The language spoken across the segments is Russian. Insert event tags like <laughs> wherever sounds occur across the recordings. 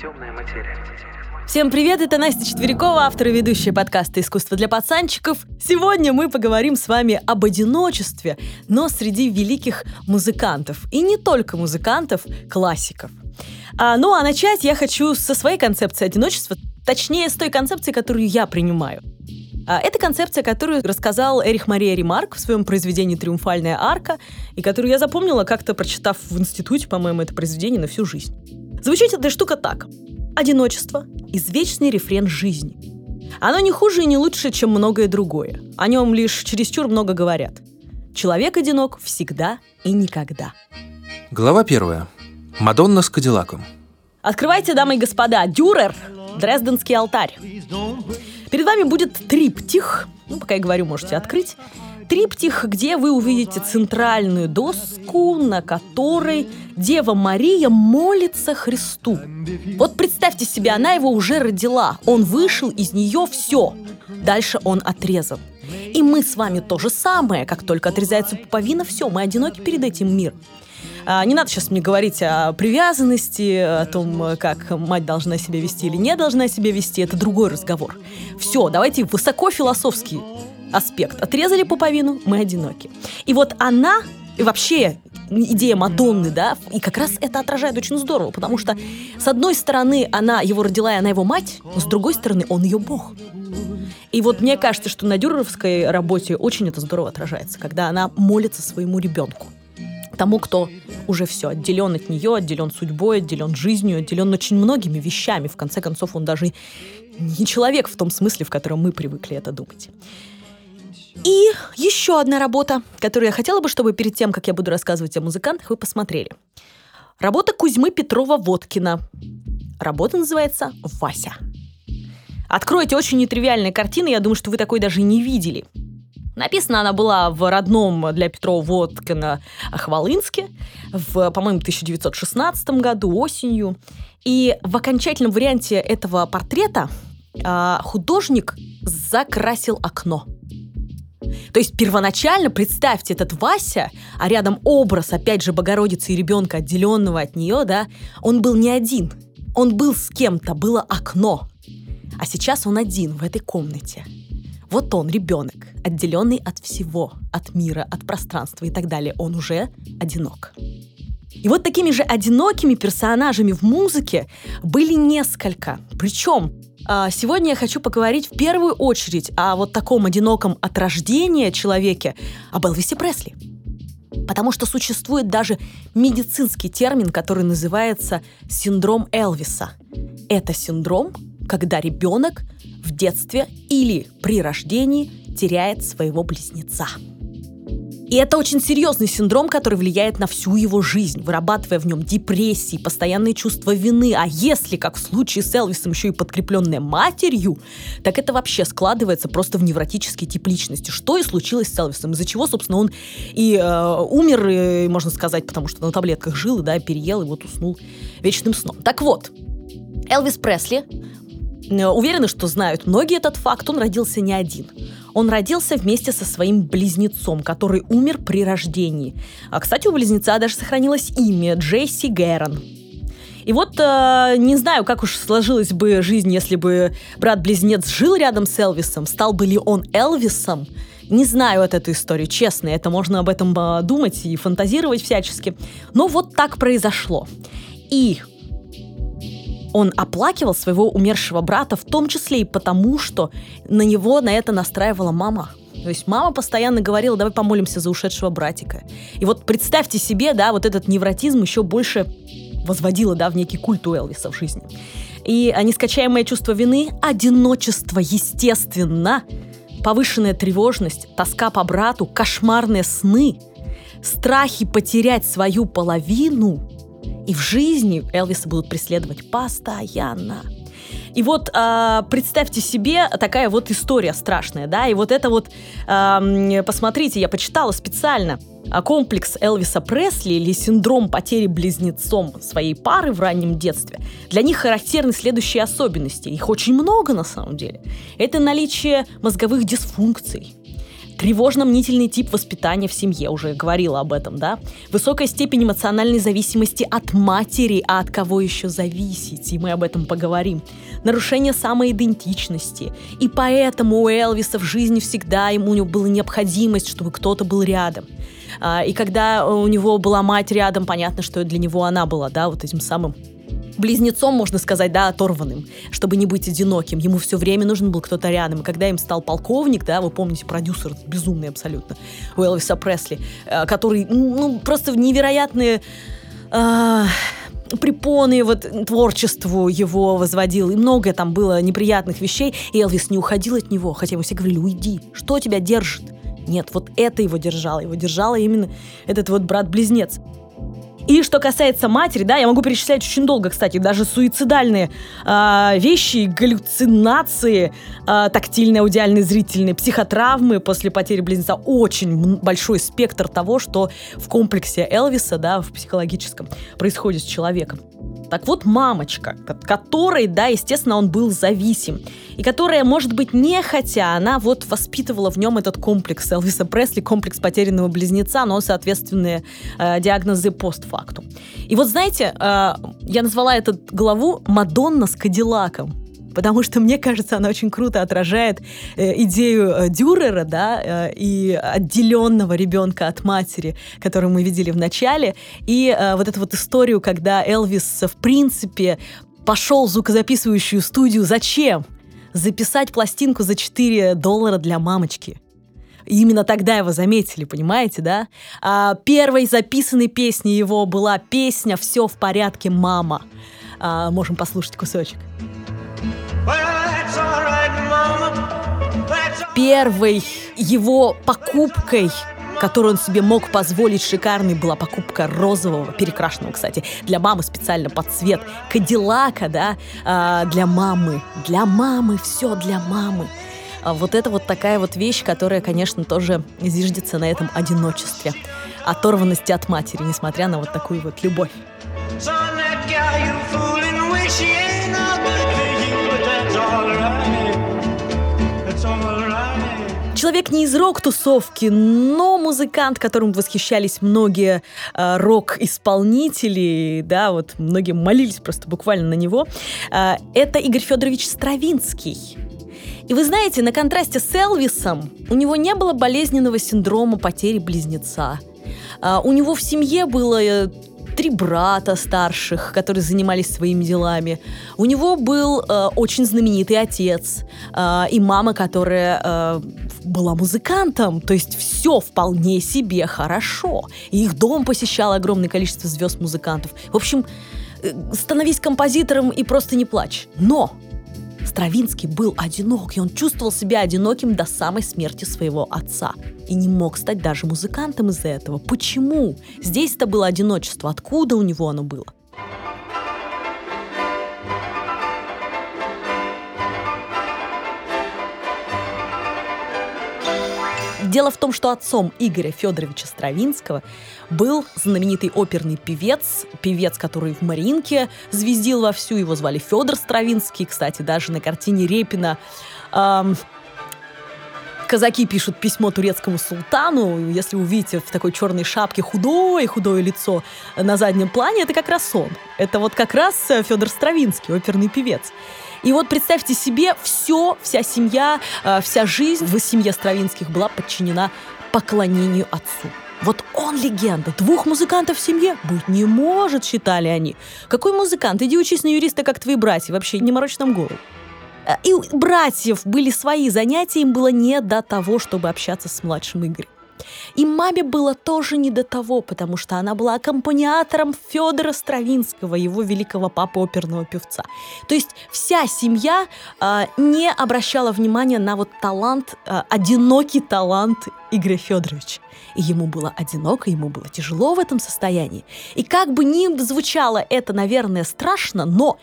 Темная материя. Всем привет, это Настя Четверякова, автор и ведущая подкаста «Искусство для пацанчиков». Сегодня мы поговорим с вами об одиночестве, но среди великих музыкантов. И не только музыкантов, классиков. А, ну а начать я хочу со своей концепции одиночества, точнее с той концепции, которую я принимаю. А, это концепция, которую рассказал Эрих Мария Ремарк в своем произведении «Триумфальная арка», и которую я запомнила, как-то прочитав в институте, по-моему, это произведение на всю жизнь. Звучит эта штука так. Одиночество – извечный рефрен жизни. Оно не хуже и не лучше, чем многое другое. О нем лишь чересчур много говорят. Человек одинок всегда и никогда. Глава первая. Мадонна с Кадиллаком. Открывайте, дамы и господа, Дюрер, Дрезденский алтарь. Перед вами будет триптих, ну, пока я говорю, можете открыть, триптих, где вы увидите центральную доску, на которой Дева Мария молится Христу. Вот представьте себе, она его уже родила, он вышел из нее все. Дальше он отрезан. И мы с вами то же самое, как только отрезается пуповина, все, мы одиноки перед этим миром. А, не надо сейчас мне говорить о привязанности, о том, как мать должна себя вести или не должна себя вести. Это другой разговор. Все, давайте высоко философский аспект. Отрезали пуповину, мы одиноки. И вот она, и вообще идея Мадонны, да, и как раз это отражает очень здорово, потому что, с одной стороны, она его родила, и она его мать, но с другой стороны, он ее бог. И вот мне кажется, что на дюреровской работе очень это здорово отражается, когда она молится своему ребенку. Тому, кто уже все, отделен от нее, отделен судьбой, отделен жизнью, отделен очень многими вещами. В конце концов, он даже не человек в том смысле, в котором мы привыкли это думать. И еще одна работа, которую я хотела бы, чтобы перед тем, как я буду рассказывать о музыкантах, вы посмотрели. Работа Кузьмы Петрова-Водкина. Работа называется «Вася». Откройте очень нетривиальные картины, я думаю, что вы такой даже не видели. Написана она была в родном для Петрова Водкина Хвалынске в, по-моему, 1916 году, осенью. И в окончательном варианте этого портрета а, художник закрасил окно – то есть первоначально, представьте, этот Вася, а рядом образ, опять же, Богородицы и ребенка, отделенного от нее, да, он был не один. Он был с кем-то, было окно. А сейчас он один в этой комнате. Вот он, ребенок, отделенный от всего, от мира, от пространства и так далее. Он уже одинок. И вот такими же одинокими персонажами в музыке были несколько. Причем сегодня я хочу поговорить в первую очередь о вот таком одиноком от рождения человеке, об Элвисе Пресли. Потому что существует даже медицинский термин, который называется синдром Элвиса. Это синдром, когда ребенок в детстве или при рождении теряет своего близнеца. И это очень серьезный синдром, который влияет на всю его жизнь, вырабатывая в нем депрессии, постоянные чувства вины. А если, как в случае с Элвисом, еще и подкрепленная матерью, так это вообще складывается просто в невротический тип личности. Что и случилось с Элвисом, из-за чего, собственно, он и э, умер, и, можно сказать, потому что на таблетках жил, да, переел и вот уснул вечным сном. Так вот, Элвис Пресли, уверены, что знают многие этот факт, он родился не один. Он родился вместе со своим близнецом, который умер при рождении. А, кстати, у близнеца даже сохранилось имя Джесси Гэрон. И вот э, не знаю, как уж сложилась бы жизнь, если бы брат-близнец жил рядом с Элвисом, стал бы ли он Элвисом. Не знаю от этой истории, честно, это можно об этом э, думать и фантазировать всячески. Но вот так произошло. И он оплакивал своего умершего брата, в том числе и потому, что на него на это настраивала мама. То есть мама постоянно говорила, давай помолимся за ушедшего братика. И вот представьте себе, да, вот этот невротизм еще больше возводила, да, в некий культ у Элвиса в жизни. И нескачаемое чувство вины, одиночество, естественно, повышенная тревожность, тоска по брату, кошмарные сны, страхи потерять свою половину – и в жизни Элвиса будут преследовать постоянно. И вот э, представьте себе такая вот история страшная, да, и вот это вот, э, посмотрите, я почитала специально, а, комплекс Элвиса Пресли или синдром потери близнецом своей пары в раннем детстве, для них характерны следующие особенности. Их очень много на самом деле. Это наличие мозговых дисфункций, тревожно-мнительный тип воспитания в семье, уже говорила об этом, да, высокая степень эмоциональной зависимости от матери, а от кого еще зависеть, и мы об этом поговорим, нарушение самоидентичности, и поэтому у Элвиса в жизни всегда ему у него была необходимость, чтобы кто-то был рядом. А, и когда у него была мать рядом, понятно, что для него она была, да, вот этим самым близнецом, можно сказать, да, оторванным, чтобы не быть одиноким. Ему все время нужен был кто-то рядом. И когда им стал полковник, да, вы помните, продюсер безумный абсолютно, у Элвиса Пресли, э, который, ну, просто невероятные... Э, препоны вот творчеству его возводил, и многое там было неприятных вещей, и Элвис не уходил от него, хотя ему все говорили, уйди, что тебя держит? Нет, вот это его держало, его держало именно этот вот брат-близнец. И что касается матери, да, я могу перечислять очень долго, кстати, даже суицидальные э, вещи, галлюцинации, э, тактильные, аудиальные, зрительные, психотравмы после потери близнеца. Очень большой спектр того, что в комплексе Элвиса, да, в психологическом, происходит с человеком. Так вот, мамочка, которой, да, естественно, он был зависим, и которая, может быть, не хотя, она вот воспитывала в нем этот комплекс Элвиса Пресли, комплекс потерянного близнеца, но соответственные э, диагнозы постфактум. И вот, знаете, э, я назвала эту главу «Мадонна с Кадиллаком» потому что, мне кажется, она очень круто отражает э, идею э, Дюрера, да, э, и отделенного ребенка от матери, которую мы видели в начале, и вот эту вот историю, когда Элвис, в принципе, пошел в звукозаписывающую студию. Зачем? Записать пластинку за 4 доллара для мамочки. И именно тогда его заметили, понимаете, да? А первой записанной песней его была песня «Все в порядке, мама». А, можем послушать кусочек. Первой его покупкой которую он себе мог позволить шикарной, была покупка розового, перекрашенного, кстати, для мамы специально под цвет Кадиллака, да, а, для мамы, для мамы, все для мамы. А вот это вот такая вот вещь, которая, конечно, тоже зиждется на этом одиночестве, оторванности от матери, несмотря на вот такую вот любовь. Человек не из рок-тусовки, но музыкант, которым восхищались многие э, рок-исполнители, да, вот многие молились просто буквально на него, э, это Игорь Федорович Стравинский. И вы знаете, на контрасте с Элвисом у него не было болезненного синдрома потери близнеца. Uh, у него в семье было э, три брата старших, которые занимались своими делами. У него был э, очень знаменитый отец э, и мама, которая э, была музыкантом. То есть все вполне себе хорошо. И их дом посещало огромное количество звезд-музыкантов. В общем, э, становись композитором и просто не плачь. Но Стравинский был одинок, и он чувствовал себя одиноким до самой смерти своего отца. И не мог стать даже музыкантом из-за этого. Почему? Здесь это было одиночество. Откуда у него оно было? Дело в том, что отцом Игоря Федоровича Стравинского был знаменитый оперный певец, певец, который в Маринке звездил вовсю, его звали Федор Стравинский, кстати, даже на картине Репина эм, казаки пишут письмо турецкому султану, если увидите в такой черной шапке худое-худое лицо на заднем плане, это как раз он. Это вот как раз Федор Стравинский, оперный певец. И вот представьте себе, все, вся семья, э, вся жизнь в семье Стравинских была подчинена поклонению отцу. Вот он легенда. Двух музыкантов в семье быть не может, считали они. Какой музыкант? Иди учись на юриста, как твои братья. Вообще не морочь нам голову. Э, и у братьев были свои занятия, им было не до того, чтобы общаться с младшим Игорем. И маме было тоже не до того, потому что она была аккомпаниатором Федора Стравинского, его великого папы оперного певца. То есть вся семья э, не обращала внимания на вот талант, э, одинокий талант Игоря Федоровича. И ему было одиноко, ему было тяжело в этом состоянии. И как бы ни звучало это, наверное, страшно, но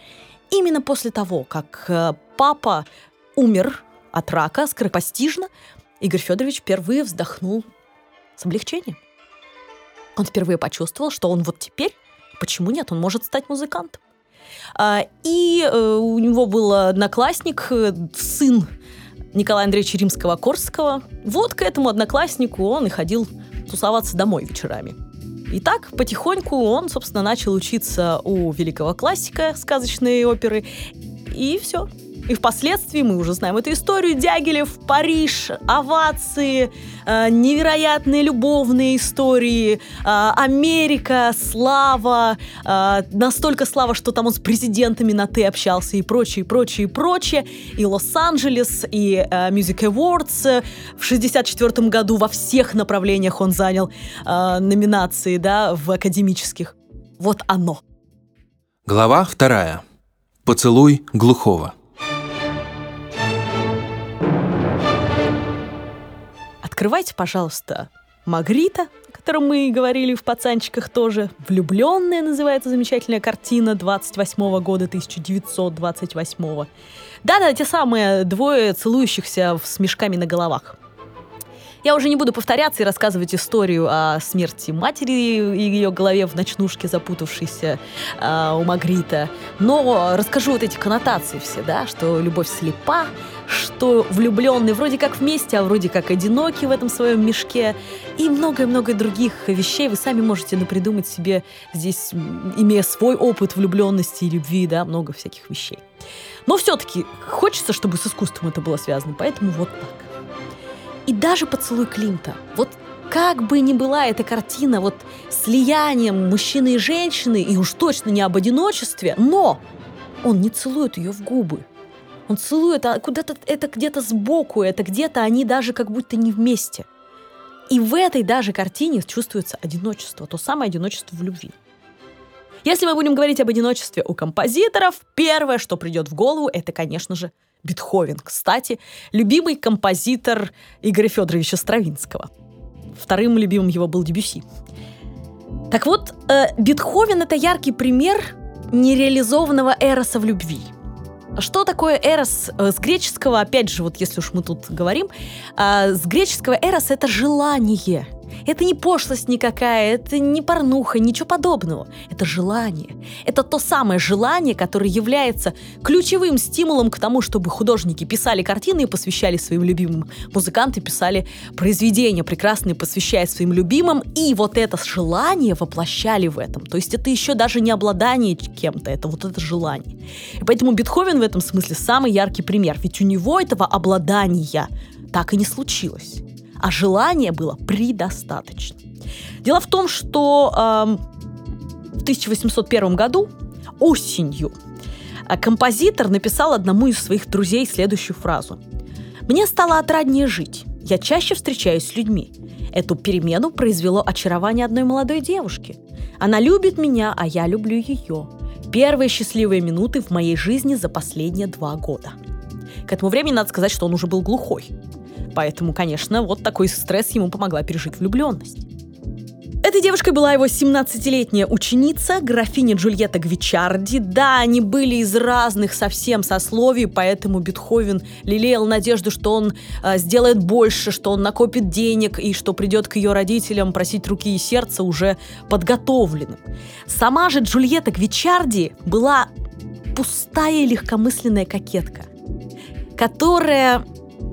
именно после того, как э, папа умер от рака скоропостижно, Игорь Федорович впервые вздохнул с облегчением. Он впервые почувствовал, что он вот теперь, почему нет, он может стать музыкантом. А, и э, у него был одноклассник, э, сын Николая Андреевича Римского-Корского, вот к этому однокласснику он и ходил тусоваться домой вечерами. И так потихоньку он, собственно, начал учиться у великого классика сказочной оперы. И все. И впоследствии мы уже знаем эту историю. Дягилев, Париж, овации, э, невероятные любовные истории, э, Америка, слава, э, настолько слава, что там он с президентами на «ты» общался и прочее, и прочее, и прочее. И Лос-Анджелес, и э, Music Awards. В 64 году во всех направлениях он занял э, номинации, да, в академических. Вот оно. Глава вторая. Поцелуй глухого. Открывайте, пожалуйста, Магрита, о котором мы говорили в «Пацанчиках» тоже. «Влюбленная» называется замечательная картина 28 года, 1928. Да-да, те самые двое целующихся с мешками на головах. Я уже не буду повторяться и рассказывать историю о смерти матери и ее голове в ночнушке запутавшейся э, у Магрита. Но расскажу вот эти коннотации все, да, что любовь слепа, что влюбленные вроде как вместе, а вроде как одиноки в этом своем мешке. И многое-многое других вещей вы сами можете напридумать себе здесь, имея свой опыт влюбленности и любви, да, много всяких вещей. Но все-таки хочется, чтобы с искусством это было связано, поэтому вот так. И даже поцелуй Климта. Вот как бы ни была эта картина вот слиянием мужчины и женщины, и уж точно не об одиночестве, но он не целует ее в губы. Он целует, а куда-то это где-то сбоку, это где-то они даже как будто не вместе. И в этой даже картине чувствуется одиночество, то самое одиночество в любви. Если мы будем говорить об одиночестве у композиторов, первое, что придет в голову, это, конечно же, Бетховен, кстати, любимый композитор Игоря Федоровича Стравинского. Вторым любимым его был Дебюси. Так вот, э, Бетховен — это яркий пример нереализованного эроса в любви. Что такое эрос э, с греческого, опять же, вот если уж мы тут говорим, э, с греческого эрос — это желание — это не пошлость никакая, это не порнуха, ничего подобного. Это желание. Это то самое желание, которое является ключевым стимулом к тому, чтобы художники писали картины и посвящали своим любимым. Музыканты писали произведения прекрасные, посвящая своим любимым, и вот это желание воплощали в этом. То есть это еще даже не обладание кем-то, это вот это желание. И поэтому Бетховен в этом смысле самый яркий пример, ведь у него этого обладания так и не случилось а желания было предостаточно. Дело в том, что э, в 1801 году осенью э, композитор написал одному из своих друзей следующую фразу. «Мне стало отраднее жить. Я чаще встречаюсь с людьми. Эту перемену произвело очарование одной молодой девушки. Она любит меня, а я люблю ее. Первые счастливые минуты в моей жизни за последние два года». К этому времени надо сказать, что он уже был глухой. Поэтому, конечно, вот такой стресс ему помогла пережить влюбленность. Этой девушкой была его 17-летняя ученица, графиня Джульетта Гвичарди. Да, они были из разных совсем сословий, поэтому Бетховен лелеял надежду, что он э, сделает больше, что он накопит денег и что придет к ее родителям просить руки и сердца уже подготовленным. Сама же Джульетта Гвичарди была пустая и легкомысленная кокетка, которая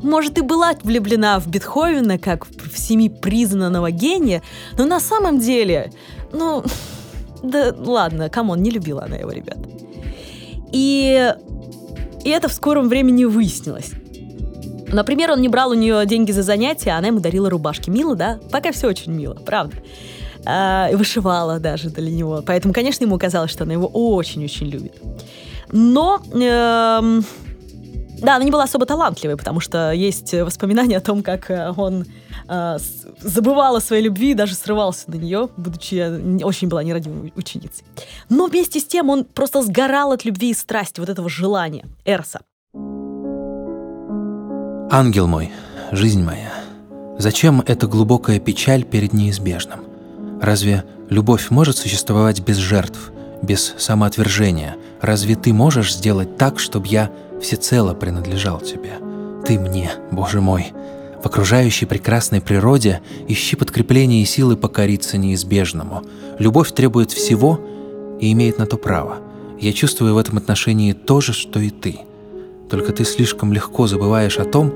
может, и была влюблена в Бетховена, как всеми признанного гения, но на самом деле, ну, <laughs> да ладно, come on, не любила она его, ребят. И, и это в скором времени выяснилось. Например, он не брал у нее деньги за занятия, а она ему дарила рубашки. Мило, да? Пока все очень мило, правда. А, вышивала даже для него. Поэтому, конечно, ему казалось, что она его очень-очень любит. Но эм, да, она не была особо талантливой, потому что есть воспоминания о том, как э, он э, забывал о своей любви и даже срывался на нее, будучи э, очень была нерадивой ученицей. Но вместе с тем он просто сгорал от любви и страсти, вот этого желания, Эрса. Ангел мой, жизнь моя, зачем эта глубокая печаль перед неизбежным? Разве любовь может существовать без жертв, без самоотвержения? Разве ты можешь сделать так, чтобы я всецело принадлежал тебе. Ты мне, Боже мой. В окружающей прекрасной природе ищи подкрепление и силы покориться неизбежному. Любовь требует всего и имеет на то право. Я чувствую в этом отношении то же, что и ты. Только ты слишком легко забываешь о том,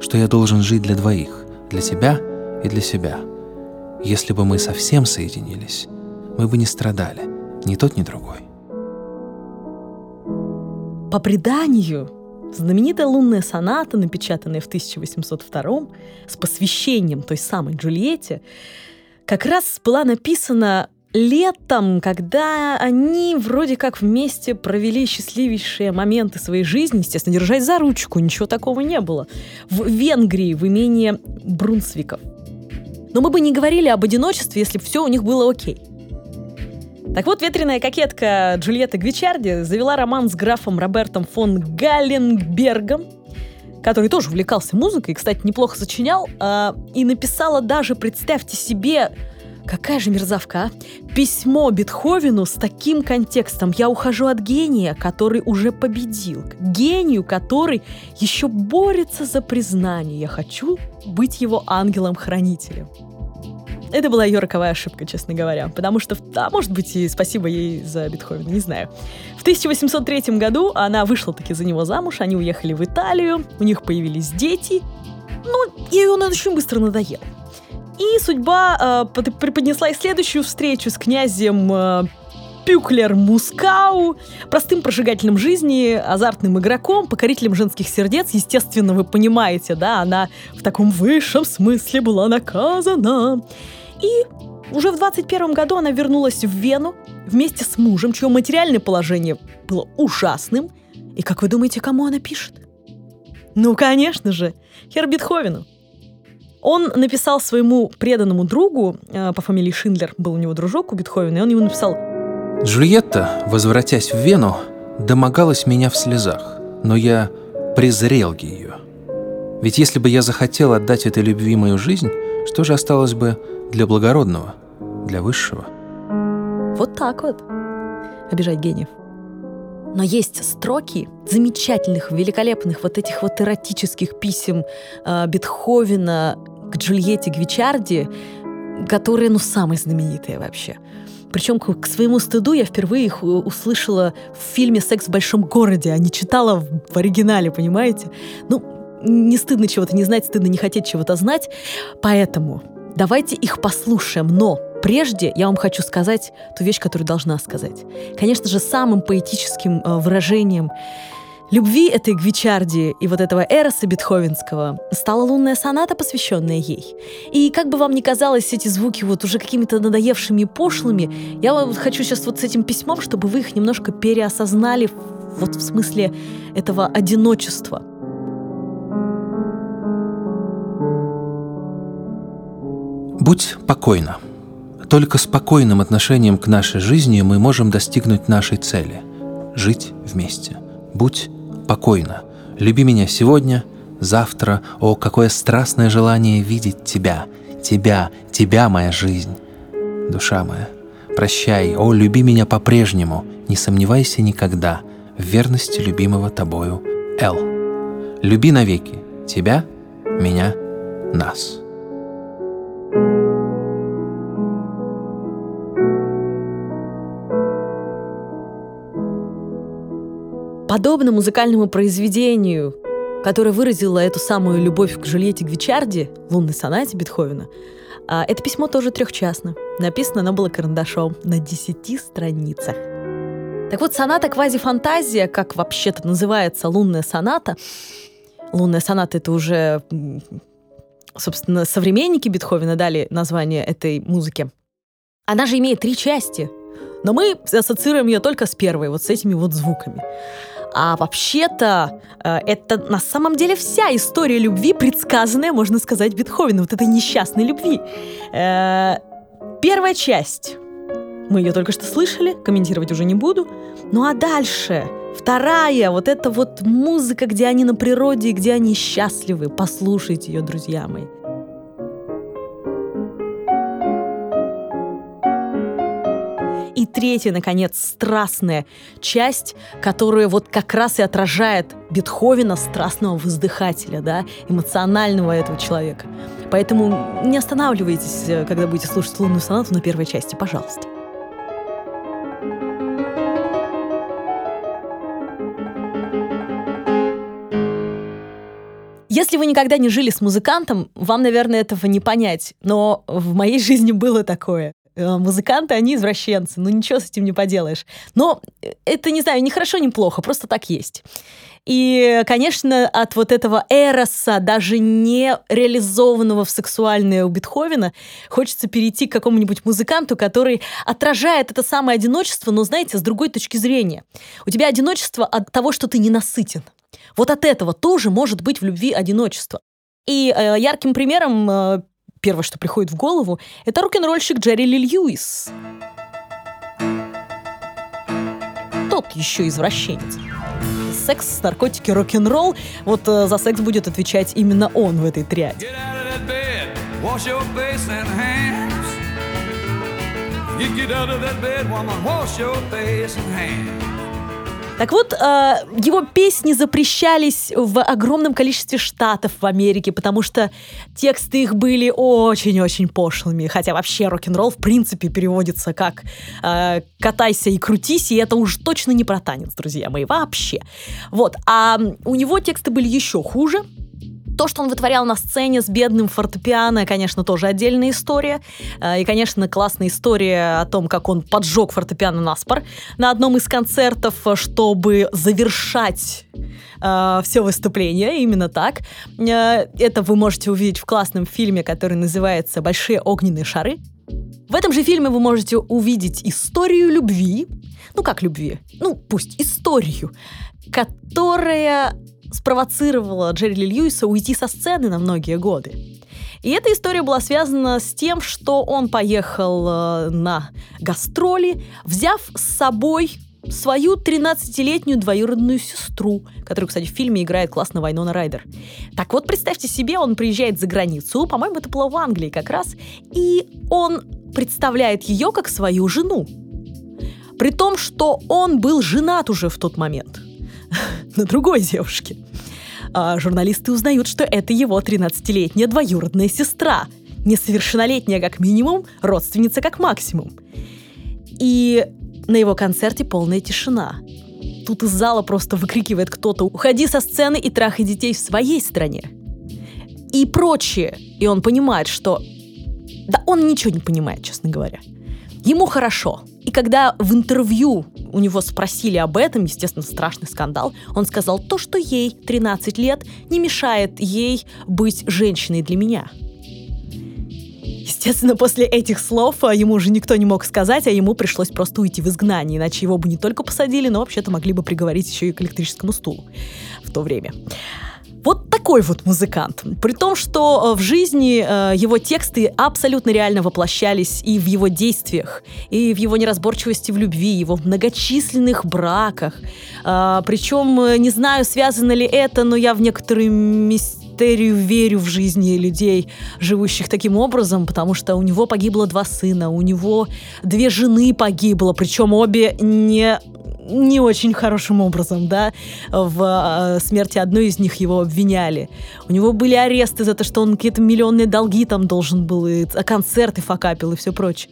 что я должен жить для двоих, для тебя и для себя. Если бы мы совсем соединились, мы бы не страдали, ни тот, ни другой. По преданию, знаменитая лунная соната, напечатанная в 1802 с посвящением той самой Джульетте, как раз была написана летом, когда они вроде как вместе провели счастливейшие моменты своей жизни, естественно, держась за ручку, ничего такого не было, в Венгрии, в имении Брунсвиков. Но мы бы не говорили об одиночестве, если бы все у них было окей. Так вот, ветреная кокетка Джульетта Гвичарди завела роман с графом Робертом фон Галленбергом, который тоже увлекался музыкой, кстати, неплохо сочинял, э, и написала даже, представьте себе, Какая же мерзавка, а? Письмо Бетховену с таким контекстом. Я ухожу от гения, который уже победил. К гению, который еще борется за признание. Я хочу быть его ангелом-хранителем. Это была ее роковая ошибка, честно говоря. Потому что, да, может быть, и спасибо ей за Бетховена, не знаю. В 1803 году она вышла таки за него замуж, они уехали в Италию, у них появились дети. Ну, и он очень быстро надоел. И судьба э, преподнесла и следующую встречу с князем э, Пюклер Мускау, простым прожигателем жизни, азартным игроком, покорителем женских сердец. Естественно, вы понимаете, да, она в таком высшем смысле была наказана. И уже в 21 году она вернулась в Вену вместе с мужем, чье материальное положение было ужасным. И как вы думаете, кому она пишет? Ну, конечно же, Хербитховену. Он написал своему преданному другу э, по фамилии Шиндлер, был у него дружок у Бетховена, и он ему написал «Джульетта, возвратясь в Вену, домогалась меня в слезах, но я презрел ее. Ведь если бы я захотел отдать этой любви мою жизнь, что же осталось бы для благородного, для высшего?» Вот так вот. Обижать гениев. Но есть строки замечательных, великолепных вот этих вот эротических писем э, Бетховена к Джульетте Гвичарди, которые, ну, самые знаменитые вообще. Причем к, к своему стыду я впервые их услышала в фильме «Секс в большом городе», а не читала в, в оригинале, понимаете? Ну, не стыдно чего-то не знать, стыдно не хотеть чего-то знать. Поэтому давайте их послушаем. Но прежде я вам хочу сказать ту вещь, которую должна сказать. Конечно же, самым поэтическим э, выражением Любви этой Гвичарди и вот этого Эроса Бетховенского стала лунная соната, посвященная ей. И как бы вам ни казалось эти звуки вот уже какими-то надоевшими и пошлыми, я вам хочу сейчас вот с этим письмом, чтобы вы их немножко переосознали вот в смысле этого одиночества. Будь покойна. Только спокойным отношением к нашей жизни мы можем достигнуть нашей цели – жить вместе. Будь покойно. Люби меня сегодня, завтра. О, какое страстное желание видеть тебя, тебя, тебя, моя жизнь. Душа моя, прощай, о, люби меня по-прежнему, не сомневайся никогда в верности любимого тобою Л. Люби навеки тебя, меня, нас. Подобно музыкальному произведению, которое выразило эту самую любовь к Жюльетте Гвичарди, лунной сонате Бетховена, а, это письмо тоже трехчастно. Написано оно было карандашом на десяти страницах. Так вот, соната квазифантазия, как вообще-то называется лунная соната, лунная соната — это уже, собственно, современники Бетховена дали название этой музыке. Она же имеет три части, но мы ассоциируем ее только с первой, вот с этими вот звуками. А вообще-то э, это на самом деле вся история любви, предсказанная, можно сказать, Бетховену, вот этой несчастной любви. Э, первая часть. Мы ее только что слышали, комментировать уже не буду. Ну а дальше Вторая, вот эта вот музыка, где они на природе, где они счастливы. Послушайте ее, друзья мои. И третья, наконец, страстная часть, которая вот как раз и отражает Бетховена, страстного воздыхателя, да, эмоционального этого человека. Поэтому не останавливайтесь, э, когда будете слушать лунную сонату на первой части, пожалуйста. Если вы никогда не жили с музыкантом, вам, наверное, этого не понять. Но в моей <laughs> жизни было такое. Э, музыканты, они извращенцы, ну ничего с этим не поделаешь. Но это, не знаю, ни хорошо, ни плохо, просто так есть. И, конечно, от вот этого эроса, даже не реализованного в сексуальное у Бетховена, хочется перейти к какому-нибудь музыканту, который отражает это самое одиночество, но, знаете, с другой точки зрения. У тебя одиночество от того, что ты ненасытен. Вот от этого тоже может быть в любви одиночество. И э, ярким примером, э, первое, что приходит в голову, это рок-н-ролльщик Джерри Ли Льюис. Тот еще извращенец секс, наркотики, рок-н-ролл. Вот э, за секс будет отвечать именно он в этой триаде. get out of that bed, woman, wash your face and hands. Так вот, э, его песни запрещались в огромном количестве штатов в Америке, потому что тексты их были очень-очень пошлыми. Хотя вообще рок-н-ролл в принципе переводится как э, «катайся и крутись», и это уж точно не про танец, друзья мои, вообще. Вот, а у него тексты были еще хуже. То, что он вытворял на сцене с бедным фортепиано, конечно, тоже отдельная история. Э, и, конечно, классная история о том, как он поджег фортепиано наспор на одном из концертов, чтобы завершать э, все выступление, именно так. Э, это вы можете увидеть в классном фильме, который называется «Большие огненные шары». В этом же фильме вы можете увидеть историю любви, ну как любви, ну пусть историю, которая спровоцировала Джерри Ли Льюиса уйти со сцены на многие годы. И эта история была связана с тем, что он поехал э, на гастроли, взяв с собой свою 13-летнюю двоюродную сестру, которую, кстати, в фильме играет классно Вайнона Райдер. Так вот, представьте себе, он приезжает за границу, по-моему, это было в Англии как раз, и он представляет ее как свою жену. При том, что он был женат уже в тот момент на другой девушке. А журналисты узнают, что это его 13-летняя двоюродная сестра. Несовершеннолетняя как минимум, родственница как максимум. И на его концерте полная тишина. Тут из зала просто выкрикивает кто-то «Уходи со сцены и трахай детей в своей стране!» И прочее. И он понимает, что... Да он ничего не понимает, честно говоря. Ему хорошо. И когда в интервью у него спросили об этом, естественно, страшный скандал, он сказал, то, что ей 13 лет, не мешает ей быть женщиной для меня. Естественно, после этих слов а, ему уже никто не мог сказать, а ему пришлось просто уйти в изгнание, иначе его бы не только посадили, но вообще-то могли бы приговорить еще и к электрическому стулу в то время. Вот такой вот музыкант. При том, что э, в жизни э, его тексты абсолютно реально воплощались и в его действиях, и в его неразборчивости в любви, его многочисленных браках. Э, причем, не знаю, связано ли это, но я в некоторые мистерию верю в жизни людей, живущих таким образом, потому что у него погибло два сына, у него две жены погибло, причем обе не не очень хорошим образом, да, в э, смерти одной из них его обвиняли. У него были аресты за то, что он какие-то миллионные долги там должен был, и концерты факапил и все прочее.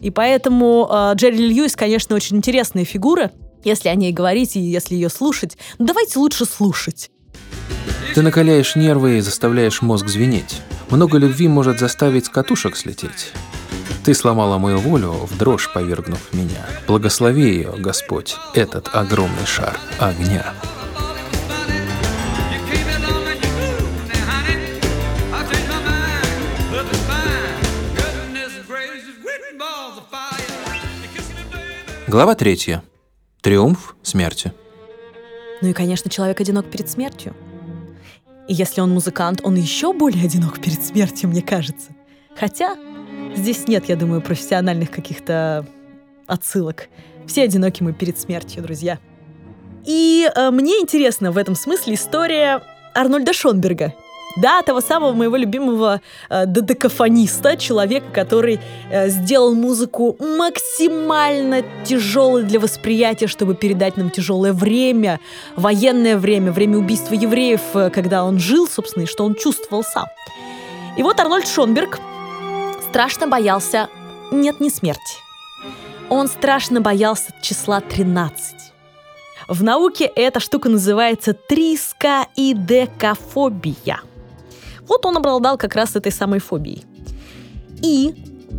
И поэтому э, Джерри Льюис, конечно, очень интересная фигура, если о ней говорить и если ее слушать. Но давайте лучше слушать. Ты накаляешь нервы и заставляешь мозг звенеть. Много любви может заставить с катушек слететь. Ты сломала мою волю, в дрожь повергнув меня. Благослови ее, Господь, этот огромный шар огня. Глава третья. Триумф смерти. Ну и, конечно, человек одинок перед смертью. И если он музыкант, он еще более одинок перед смертью, мне кажется. Хотя Здесь нет, я думаю, профессиональных каких-то отсылок. Все одиноки мы перед смертью, друзья. И э, мне интересна в этом смысле история Арнольда Шонберга. Да, того самого моего любимого э, додекафониста, человека, который э, сделал музыку максимально тяжелой для восприятия, чтобы передать нам тяжелое время, военное время, время убийства евреев, э, когда он жил, собственно, и что он чувствовал сам. И вот Арнольд Шонберг страшно боялся... Нет, не смерти. Он страшно боялся числа 13. В науке эта штука называется трискоидекафобия – Вот он обладал как раз этой самой фобией. И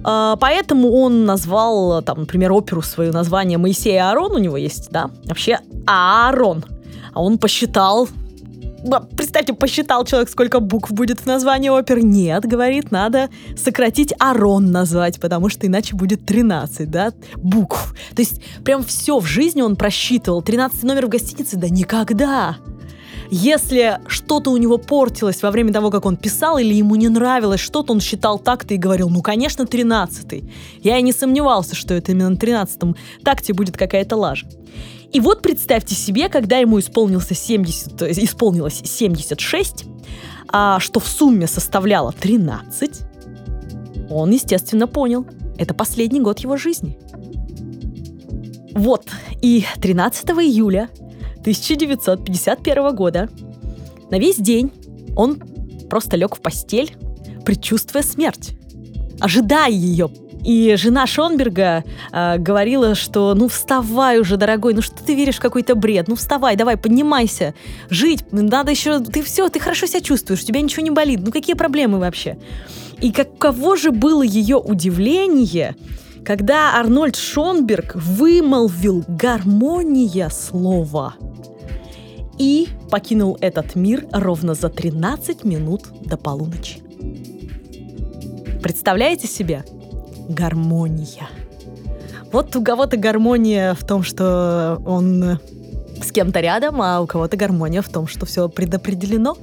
э, поэтому он назвал, там, например, оперу свое название Моисей и Аарон у него есть, да, вообще Аарон. А он посчитал, представьте, посчитал человек, сколько букв будет в названии оперы. Нет, говорит, надо сократить Арон назвать, потому что иначе будет 13, да, букв. То есть прям все в жизни он просчитывал. 13 номер в гостинице? Да никогда. Если что-то у него портилось во время того, как он писал, или ему не нравилось что-то, он считал так-то и говорил, ну, конечно, 13 Я и не сомневался, что это именно на 13-м такте будет какая-то лажа. И вот представьте себе, когда ему исполнился 70, исполнилось 76, а, что в сумме составляло 13, он, естественно, понял, это последний год его жизни. Вот, и 13 июля 1951 года на весь день он просто лег в постель, предчувствуя смерть, ожидая ее, и жена Шонберга э, говорила, что ну вставай уже, дорогой, ну что ты веришь в какой-то бред? Ну вставай, давай, поднимайся. Жить, надо еще, ты все, ты хорошо себя чувствуешь, у тебя ничего не болит. Ну какие проблемы вообще? И каково же было ее удивление, когда Арнольд Шонберг вымолвил «гармония» слова и покинул этот мир ровно за 13 минут до полуночи. Представляете себе? Гармония. Вот у кого-то гармония в том, что он с кем-то рядом, а у кого-то гармония в том, что все предопределено.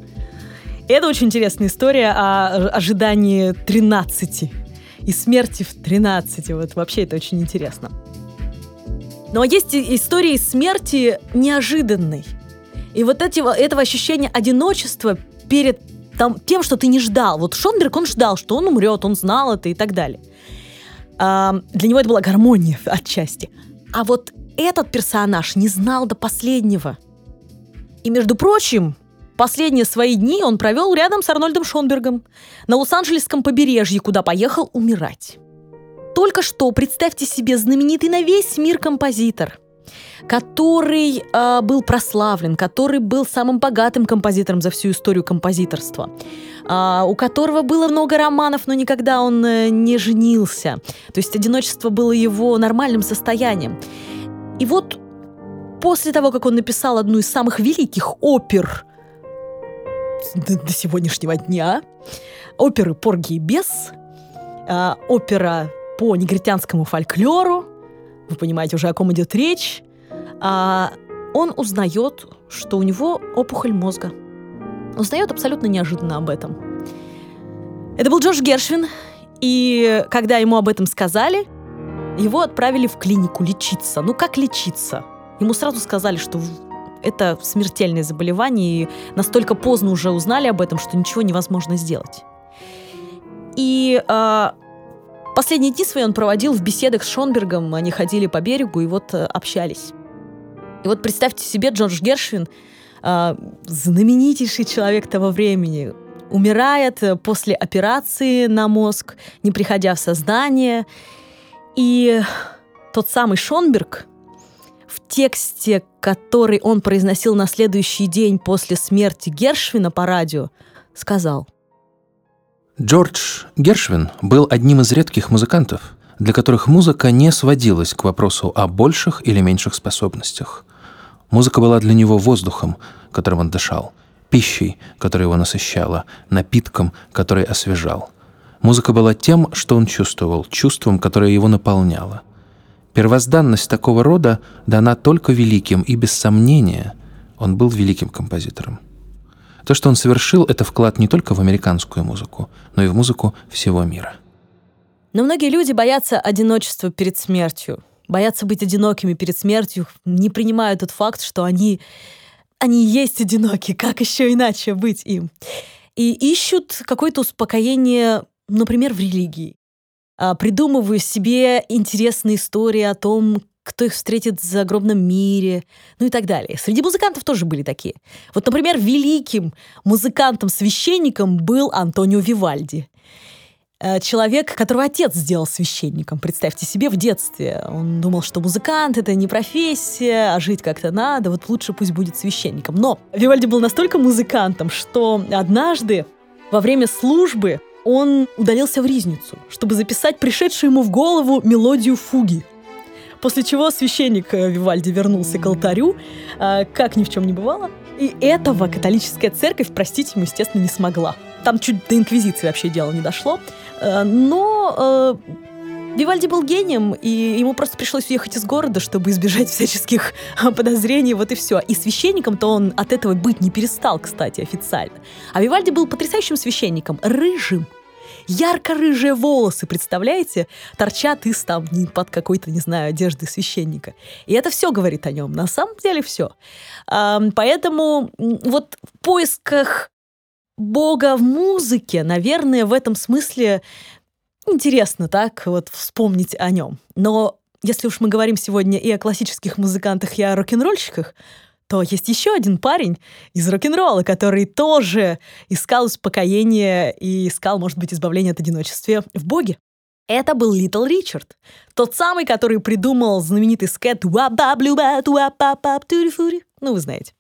Это очень интересная история о ожидании 13 и смерти в 13. Вот вообще это очень интересно. Но есть истории смерти неожиданной. И вот эти, этого ощущения одиночества перед там, тем, что ты не ждал. Вот Шонберг, он ждал, что он умрет, он знал это и так далее для него это была гармония отчасти. А вот этот персонаж не знал до последнего. И, между прочим, последние свои дни он провел рядом с Арнольдом Шонбергом на Лос-Анджелесском побережье, куда поехал умирать. Только что, представьте себе, знаменитый на весь мир композитор – который э, был прославлен, который был самым богатым композитором за всю историю композиторства, э, у которого было много романов, но никогда он э, не женился. То есть одиночество было его нормальным состоянием. И вот после того, как он написал одну из самых великих опер до, сегодняшнего дня, оперы «Порги и бес», э, опера по негритянскому фольклору, вы понимаете уже, о ком идет речь, а, он узнает, что у него опухоль мозга. Узнает абсолютно неожиданно об этом. Это был Джордж Гершвин, и когда ему об этом сказали, его отправили в клинику лечиться. Ну как лечиться? Ему сразу сказали, что это смертельное заболевание, и настолько поздно уже узнали об этом, что ничего невозможно сделать. И э, последние дни свои он проводил в беседах с Шонбергом. Они ходили по берегу и вот э, общались. И вот представьте себе Джордж Гершвин, э, знаменитейший человек того времени, умирает после операции на мозг, не приходя в сознание. И тот самый Шонберг в тексте, который он произносил на следующий день после смерти Гершвина по радио, сказал. Джордж Гершвин был одним из редких музыкантов, для которых музыка не сводилась к вопросу о больших или меньших способностях. Музыка была для него воздухом, которым он дышал, пищей, которая его насыщала, напитком, который освежал. Музыка была тем, что он чувствовал, чувством, которое его наполняло. Первозданность такого рода дана только великим, и без сомнения он был великим композитором. То, что он совершил, это вклад не только в американскую музыку, но и в музыку всего мира. Но многие люди боятся одиночества перед смертью, боятся быть одинокими перед смертью, не принимают тот факт, что они, они есть одиноки, <laughs> как еще иначе быть им. И ищут какое-то успокоение, например, в религии. А, придумываю себе интересные истории о том, кто их встретит в загробном мире, ну и так далее. Среди музыкантов тоже были такие. Вот, например, великим музыкантом-священником был Антонио Вивальди. Э, человек, которого отец сделал священником. Представьте себе в детстве. Он думал, что музыкант — это не профессия, а жить как-то надо, вот лучше пусть будет священником. Но Вивальди был настолько музыкантом, что однажды во время службы он удалился в ризницу, чтобы записать пришедшую ему в голову мелодию фуги. После чего священник э, Вивальди вернулся к алтарю, э, как ни в чем не бывало. И этого католическая церковь простить ему, естественно, не смогла. Там чуть до инквизиции вообще дело не дошло. Э, но Вивальди был гением, и ему просто пришлось уехать из города, чтобы избежать всяческих подозрений, вот и все. И священником-то он от этого быть не перестал, кстати, официально. А Вивальди был потрясающим священником, рыжим, ярко-рыжие волосы, представляете, торчат из там под какой-то, не знаю, одежды священника. И это все говорит о нем, на самом деле все. Поэтому вот в поисках Бога в музыке, наверное, в этом смысле интересно так вот вспомнить о нем. Но если уж мы говорим сегодня и о классических музыкантах, и о рок-н-ролльщиках, то есть еще один парень из рок-н-ролла, который тоже искал успокоение и искал, может быть, избавление от одиночества в Боге. Это был Литл Ричард, тот самый, который придумал знаменитый скет Ну, вы знаете.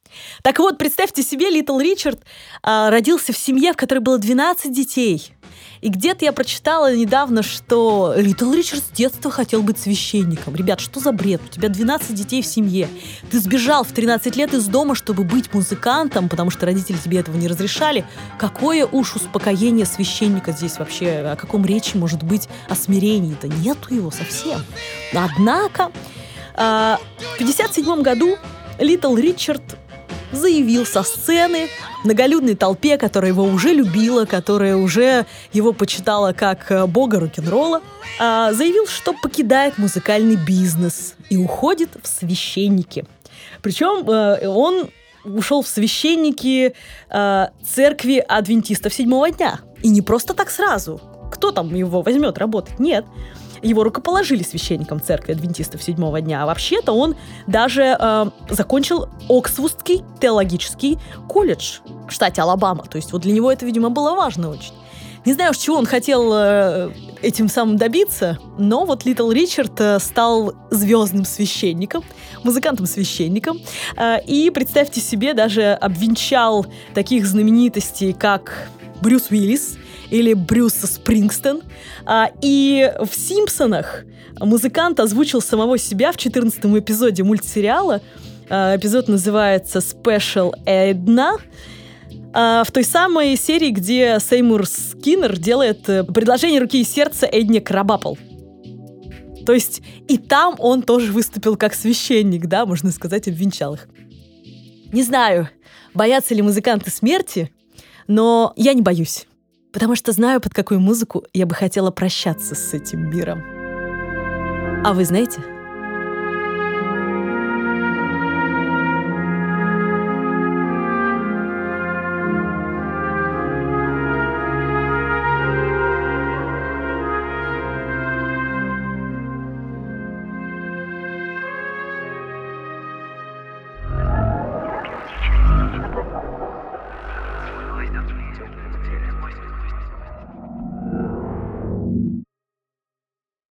Так вот, представьте себе, Литл Ричард а, родился в семье, в которой было 12 детей. И где-то я прочитала недавно, что Литл Ричард с детства хотел быть священником. Ребят, что за бред? У тебя 12 детей в семье. Ты сбежал в 13 лет из дома, чтобы быть музыкантом, потому что родители тебе этого не разрешали. Какое уж успокоение священника здесь вообще? О каком речи может быть о смирении-то? Нету его совсем. Однако, а, в 57 году Литл Ричард заявил со сцены многолюдной толпе, которая его уже любила, которая уже его почитала как э, бога рок-н-ролла, а, заявил, что покидает музыкальный бизнес и уходит в священники. Причем э, он ушел в священники э, церкви адвентистов седьмого дня. И не просто так сразу. Кто там его возьмет работать? Нет его рукоположили священником церкви адвентистов седьмого дня. А вообще-то он даже э, закончил Оксфордский теологический колледж в штате Алабама. То есть вот для него это, видимо, было важно очень. Не знаю, чего он хотел э, этим самым добиться, но вот Литл Ричард э, стал звездным священником, музыкантом-священником, э, и, представьте себе, даже обвенчал таких знаменитостей, как Брюс Уиллис или Брюс Спрингстон. А, и в «Симпсонах» музыкант озвучил самого себя в 14 эпизоде мультсериала. А, эпизод называется «Special Edna». А, в той самой серии, где Сеймур Скиннер делает э, предложение руки и сердца Эдне Крабапл. То есть и там он тоже выступил как священник, да, можно сказать, обвенчал их. Не знаю, боятся ли музыканты смерти, но я не боюсь. Потому что знаю, под какую музыку я бы хотела прощаться с этим миром. А вы знаете,